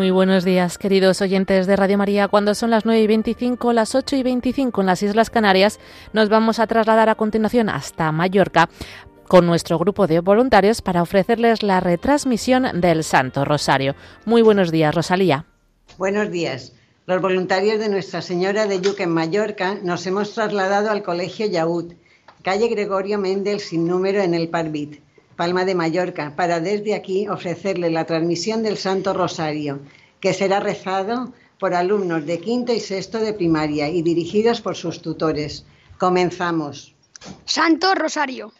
Muy buenos días, queridos oyentes de Radio María. Cuando son las 9 y 25, las 8 y 25 en las Islas Canarias, nos vamos a trasladar a continuación hasta Mallorca con nuestro grupo de voluntarios para ofrecerles la retransmisión del Santo Rosario. Muy buenos días, Rosalía. Buenos días. Los voluntarios de Nuestra Señora de Yuque en Mallorca nos hemos trasladado al Colegio Yaúd, calle Gregorio Méndez sin número en el Parvit Palma de Mallorca, para desde aquí ofrecerle la transmisión del Santo Rosario, que será rezado por alumnos de quinto y sexto de primaria y dirigidos por sus tutores. Comenzamos. Santo Rosario.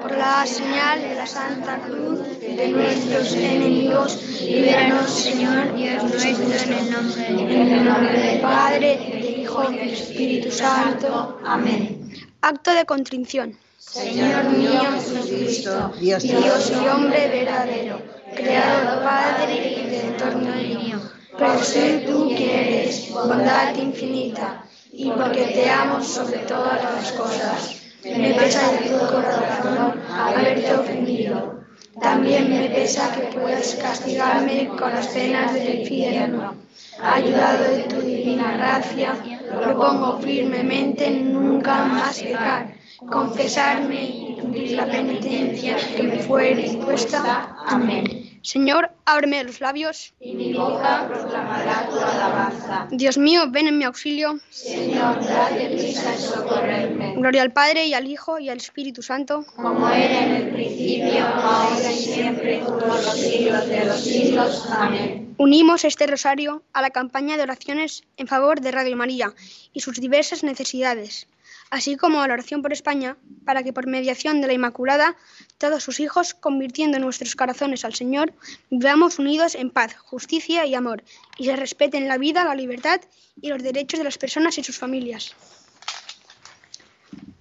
Por la señal de la Santa Cruz de nuestros enemigos, líbranos, Señor Dios nuestro, en el nombre, en el nombre del Padre, del Hijo y del Espíritu Santo. Amén. Acto de contrición. Señor mío Jesucristo, Dios, Dios y hombre verdadero, Creador, Padre y Redentor mío, por ser tú que eres bondad infinita y porque te amo sobre todas las cosas. Me pesa de todo corazón haberte ofendido. También me pesa que puedas castigarme con las penas del infierno. Ayudado de tu divina gracia, propongo firmemente nunca más pecar confesarme y cumplir la penitencia que me fue dispuesta. Amén. Señor, ábreme los labios. Y mi boca proclamará tu alabanza. Dios mío, ven en mi auxilio. Señor, date prisa en socorrerme. Gloria al Padre y al Hijo y al Espíritu Santo. Como era en el principio, ahora y siempre, por los siglos de los siglos. Amén. Unimos este rosario a la campaña de oraciones en favor de Radio María y sus diversas necesidades así como a la oración por España, para que por mediación de la Inmaculada, todos sus hijos, convirtiendo nuestros corazones al Señor, vivamos unidos en paz, justicia y amor, y se respeten la vida, la libertad y los derechos de las personas y sus familias.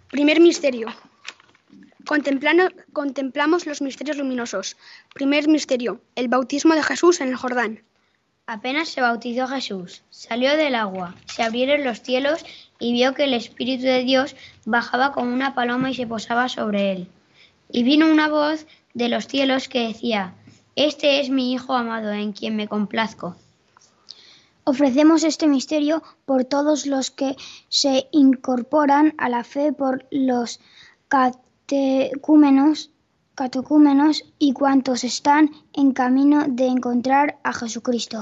Primer misterio. contemplamos los misterios luminosos. Primer misterio, el bautismo de Jesús en el Jordán. Apenas se bautizó Jesús, salió del agua, se abrieron los cielos y vio que el Espíritu de Dios bajaba como una paloma y se posaba sobre él. Y vino una voz de los cielos que decía, Este es mi Hijo amado en quien me complazco. Ofrecemos este misterio por todos los que se incorporan a la fe, por los catecúmenos, catecúmenos y cuantos están en camino de encontrar a Jesucristo.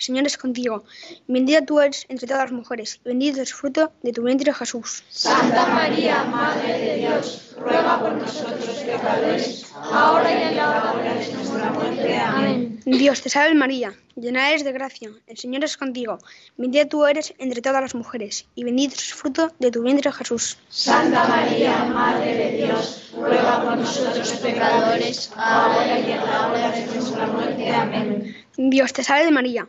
el Señor es contigo. Bendita tú eres entre todas las mujeres, y bendito es el fruto de tu vientre Jesús. Santa María, Madre de Dios, ruega por nosotros pecadores, ahora y en la hora de nuestra muerte. Amén. Dios te salve María, llena eres de gracia, el Señor es contigo. Bendita tú eres entre todas las mujeres, y bendito es el fruto de tu vientre Jesús. Santa María, Madre de Dios, ruega por nosotros pecadores, ahora y en la hora de nuestra muerte. Amén. Dios te salve María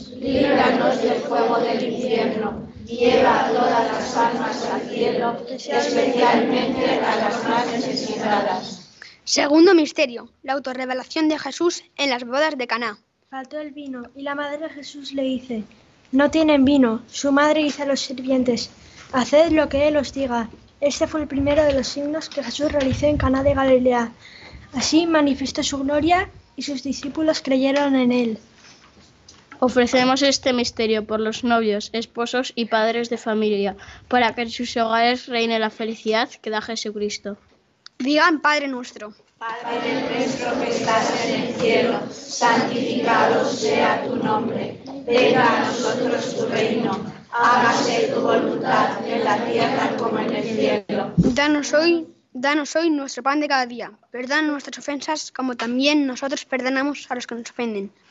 líbranos del fuego del infierno, lleva a todas las almas al cielo, especialmente a las más necesitadas. Segundo misterio, la autorrevelación de Jesús en las bodas de Caná. Faltó el vino y la madre de Jesús le dice, no tienen vino. Su madre dice a los sirvientes, haced lo que él os diga. Este fue el primero de los signos que Jesús realizó en Caná de Galilea. Así manifestó su gloria y sus discípulos creyeron en él. Ofrecemos este misterio por los novios, esposos y padres de familia, para que en sus hogares reine la felicidad que da Jesucristo. Digan Padre nuestro. Padre nuestro que estás en el cielo, santificado sea tu nombre. Venga a nosotros tu reino. Hágase tu voluntad en la tierra como en el cielo. Danos hoy, danos hoy nuestro pan de cada día. Perdona nuestras ofensas como también nosotros perdonamos a los que nos ofenden.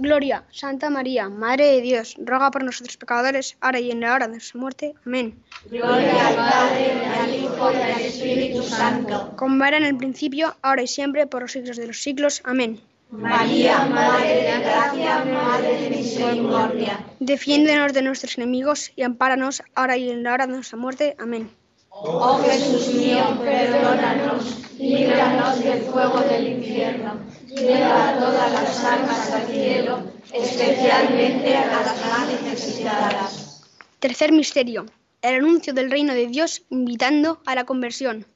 Gloria, Santa María, Madre de Dios, ruega por nosotros pecadores, ahora y en la hora de nuestra muerte. Amén. Gloria al Padre, al Hijo y al Espíritu Santo. Como era en el principio, ahora y siempre, por los siglos de los siglos. Amén. María, Madre de Gracia, Madre de Misericordia. Defiéndenos de nuestros enemigos y ampáranos ahora y en la hora de nuestra muerte. Amén. Oh Jesús mío, perdónanos, líbranos del fuego del infierno, lleva a todas las almas al cielo, especialmente a las más necesitadas. Tercer misterio. El anuncio del reino de Dios invitando a la conversión.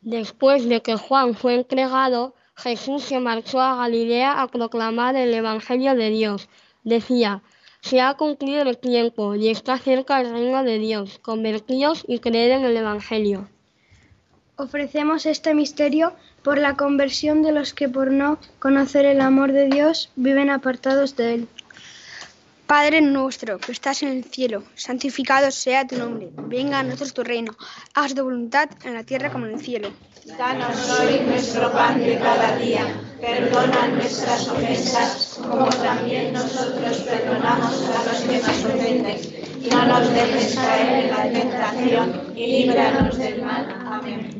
Después de que Juan fue entregado, Jesús se marchó a Galilea a proclamar el Evangelio de Dios. Decía, se ha cumplido el tiempo y está cerca el reino de Dios. Convertíos y creed en el Evangelio. Ofrecemos este misterio por la conversión de los que por no conocer el amor de Dios viven apartados de Él. Padre nuestro que estás en el cielo, santificado sea tu nombre. Venga a nosotros tu reino. Haz tu voluntad en la tierra como en el cielo. Danos hoy nuestro pan de cada día. Perdona nuestras ofensas, como también nosotros perdonamos a los que nos ofenden. No nos dejes caer en la tentación y líbranos del mal. Amén.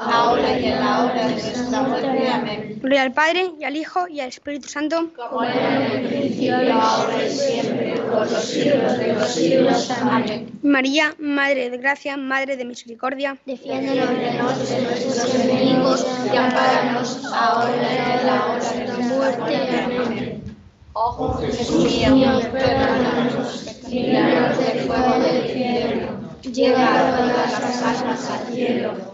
ahora y en la hora de nuestra muerte. Amén. Gloria al Padre, y al Hijo, y al Espíritu Santo. Como era en el principio, ahora y siempre, por los siglos de los siglos. Amén. María, Madre de gracia, Madre de misericordia. Defiéndenos de nuestros enemigos y ampáranos ahora y en la hora de nuestra muerte. Amén. Oh Jesús mío, perdónanos, líbranos del fuego del infierno, lleva a todas las almas al cielo,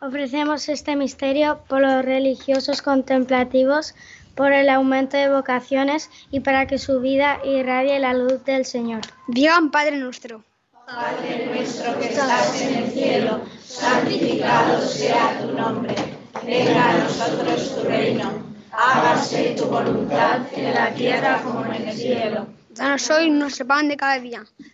Ofrecemos este misterio por los religiosos contemplativos, por el aumento de vocaciones y para que su vida irradie la luz del Señor. Digan Padre nuestro. Padre nuestro que estás en el cielo, santificado sea tu nombre. Venga a nosotros tu reino. hágase tu voluntad en la tierra como en el cielo. Danos hoy nuestro pan de cada día.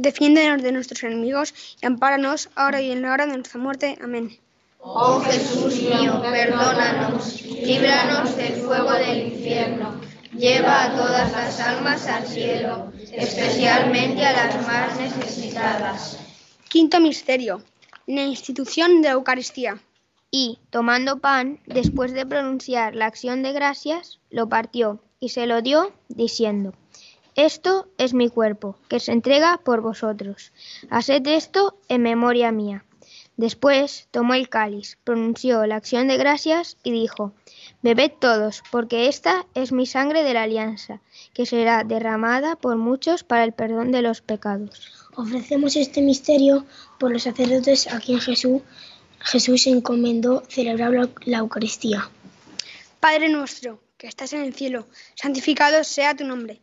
Defiéndenos de nuestros enemigos y ampáranos ahora y en la hora de nuestra muerte. Amén. Oh Jesús mío, perdónanos, líbranos del fuego del infierno, lleva a todas las almas al cielo, especialmente a las más necesitadas. Quinto misterio. La institución de la Eucaristía. Y, tomando pan, después de pronunciar la acción de gracias, lo partió y se lo dio, diciendo, Esto es mi cuerpo, que se entrega por vosotros. Haced esto en memoria mía. Después tomó el cáliz, pronunció la acción de gracias y dijo, Bebed todos, porque esta es mi sangre de la alianza, que será derramada por muchos para el perdón de los pecados. Ofrecemos este misterio por los sacerdotes a quien Jesús, Jesús encomendó celebrar la, la Eucaristía. Padre nuestro, que estás en el cielo, santificado sea tu nombre.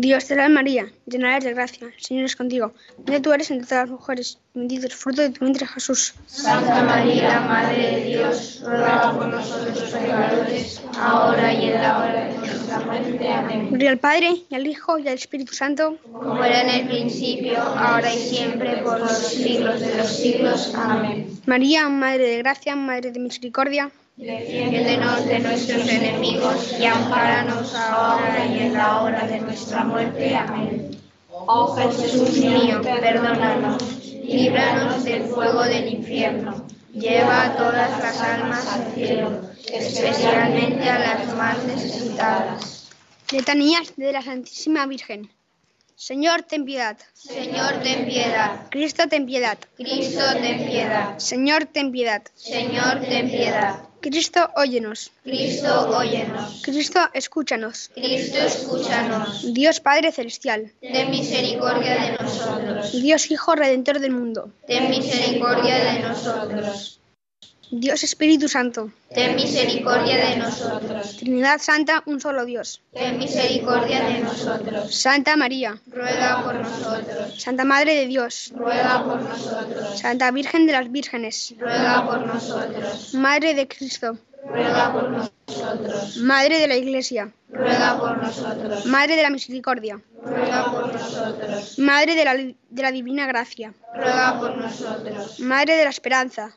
Dios te salve María, llena eres de gracia. El Señor es contigo. Bendita tú eres entre todas las mujeres, bendito es el fruto de tu vientre Jesús. Santa María, Madre de Dios, ruega por nosotros pecadores, ahora y en la hora de nuestra muerte. Amén. Gloria al Padre, y al Hijo, y al Espíritu Santo. Como era en el principio, ahora y siempre, por los siglos de los siglos. Amén. María, Madre de gracia, Madre de misericordia. Defiéndenos de nuestros enemigos y ampáranos ahora y en la hora de nuestra muerte. Amén. Oh Jesús mío, perdónanos, líbranos del fuego del infierno, lleva a todas las almas al cielo, especialmente a las más necesitadas. Letanías de la Santísima Virgen. Señor, ten piedad. Señor, ten piedad. Cristo, ten piedad. Cristo, ten piedad. Señor, ten piedad. Señor, ten piedad. Cristo, óyenos. Cristo, óyenos. Cristo, escúchanos. Cristo, escúchanos. Dios Padre Celestial. Ten misericordia de nosotros. Dios Hijo Redentor del mundo. Ten misericordia de nosotros. Dios Espíritu Santo. Ten misericordia de nosotros. Trinidad Santa, un solo Dios. Ten misericordia de nosotros. Santa María. Ruega por nosotros. Santa Madre de Dios. Ruega por nosotros. Santa Virgen de las Vírgenes. Ruega por nosotros. Madre de Cristo. Ruega por nosotros. Madre de la Iglesia. Ruega por nosotros. Madre de la Misericordia. Ruega por nosotros. Madre de la, de la Divina Gracia. Ruega por nosotros. Madre de la Esperanza.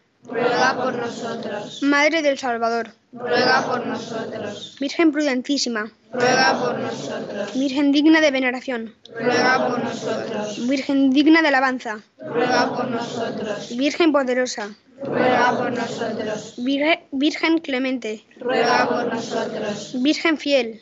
Ruega por nosotros. Madre del Salvador. Ruega por nosotros. Virgen prudentísima. Ruega por nosotros. Virgen digna de veneración. Ruega por nosotros. Virgen digna de alabanza. Ruega por nosotros. Virgen poderosa. Ruega por nosotros. Virge- Virgen clemente. Ruega por nosotros. Virgen fiel.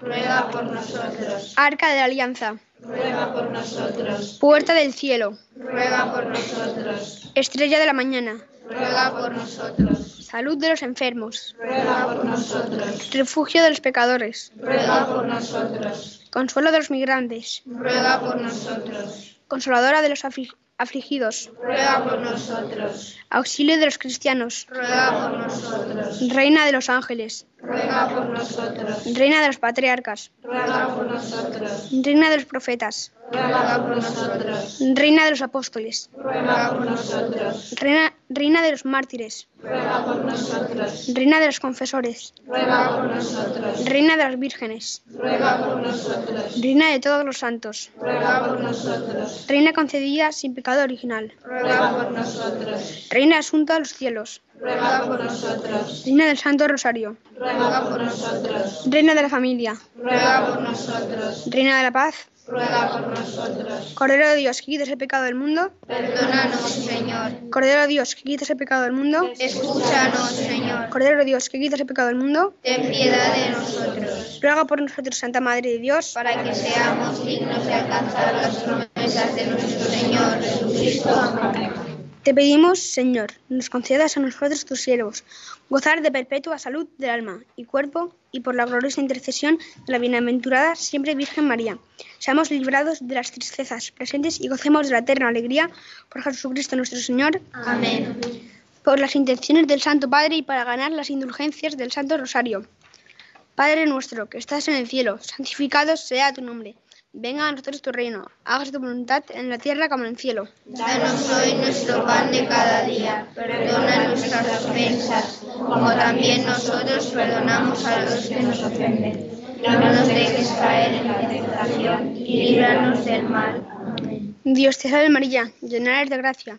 Ruega por nosotros. Arca de la alianza. Ruega por nosotros. Puerta del cielo. Ruega por nosotros. Estrella de la mañana. Ruega por nosotros. Salud de los enfermos. Ruega por nosotros. Refugio de los pecadores. Ruega por nosotros. Consuelo de los migrantes. Ruega por nosotros. Consoladora de los afligidos. Ruega por nosotros. Auxilio de los cristianos. Ruega por nosotros. Reina de los ángeles. Ruega por nosotros. Reina de los patriarcas. Ruega por nosotros. Reina de los profetas. Ruega por nosotros. Reina de los apóstoles. Ruega por nosotros. Reina, reina de los mártires. Ruega por nosotros. Reina de los confesores. Ruega por nosotros. Reina de las vírgenes. Ruega por nosotros. Reina de todos los santos. Ruega por nosotros. Reina concedida sin pecado original. Ruega por nosotros. Reina asunta a los cielos. Ruega por nosotros. Reina del Santo Rosario. Ruega por nosotros. Reina de la familia. Ruega por nosotros. Reina de la paz. Ruega por nosotros. Cordero de Dios, que quitas el pecado del mundo. Perdónanos, Señor. Cordero de Dios, que quitas el pecado del mundo. Escúchanos, Señor. Cordero de Dios, que quitas el pecado del mundo. Ten piedad de nosotros. Ruega por nosotros, Santa Madre de Dios. Para que seamos dignos de alcanzar las promesas de nuestro Señor Jesucristo. Amén. Te pedimos, Señor, nos concedas a nosotros tus siervos, gozar de perpetua salud del alma y cuerpo y por la gloriosa intercesión de la bienaventurada siempre Virgen María. Seamos librados de las tristezas presentes y gocemos de la eterna alegría por Jesucristo nuestro Señor. Amén. Por las intenciones del Santo Padre y para ganar las indulgencias del Santo Rosario. Padre nuestro, que estás en el cielo, santificado sea tu nombre. Venga a nosotros tu reino, hágase tu voluntad en la tierra como en el cielo. Danos hoy nuestro pan de cada día, perdona nuestras ofensas, como también nosotros perdonamos a los que nos ofenden. No nos dejes caer en la tentación y líbranos del mal. Amén. Dios te salve María, llena eres de gracia,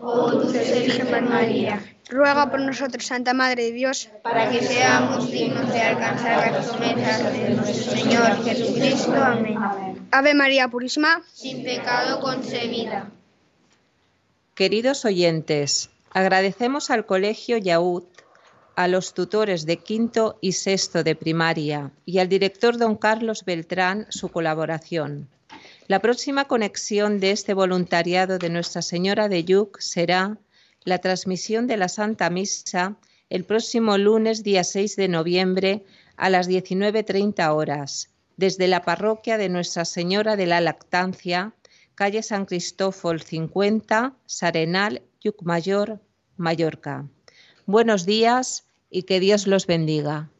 oh dulce Virgen María, Ruega por nosotros, Santa Madre de Dios, para que seamos dignos de alcanzar las promesas de nuestro Señor Jesucristo. Amén. Ave María Purísima, Sin pecado concebida. Queridos oyentes, agradecemos al Colegio Yaúd, a los tutores de quinto y sexto de primaria y al director don Carlos Beltrán su colaboración. La próxima conexión de este voluntariado de Nuestra Señora de Yuc será la transmisión de la Santa Misa el próximo lunes día 6 de noviembre a las 19.30 horas desde la parroquia de Nuestra Señora de la Lactancia, calle San Cristófol 50, Sarenal, Yuc Mayor, Mallorca. Buenos días y que Dios los bendiga.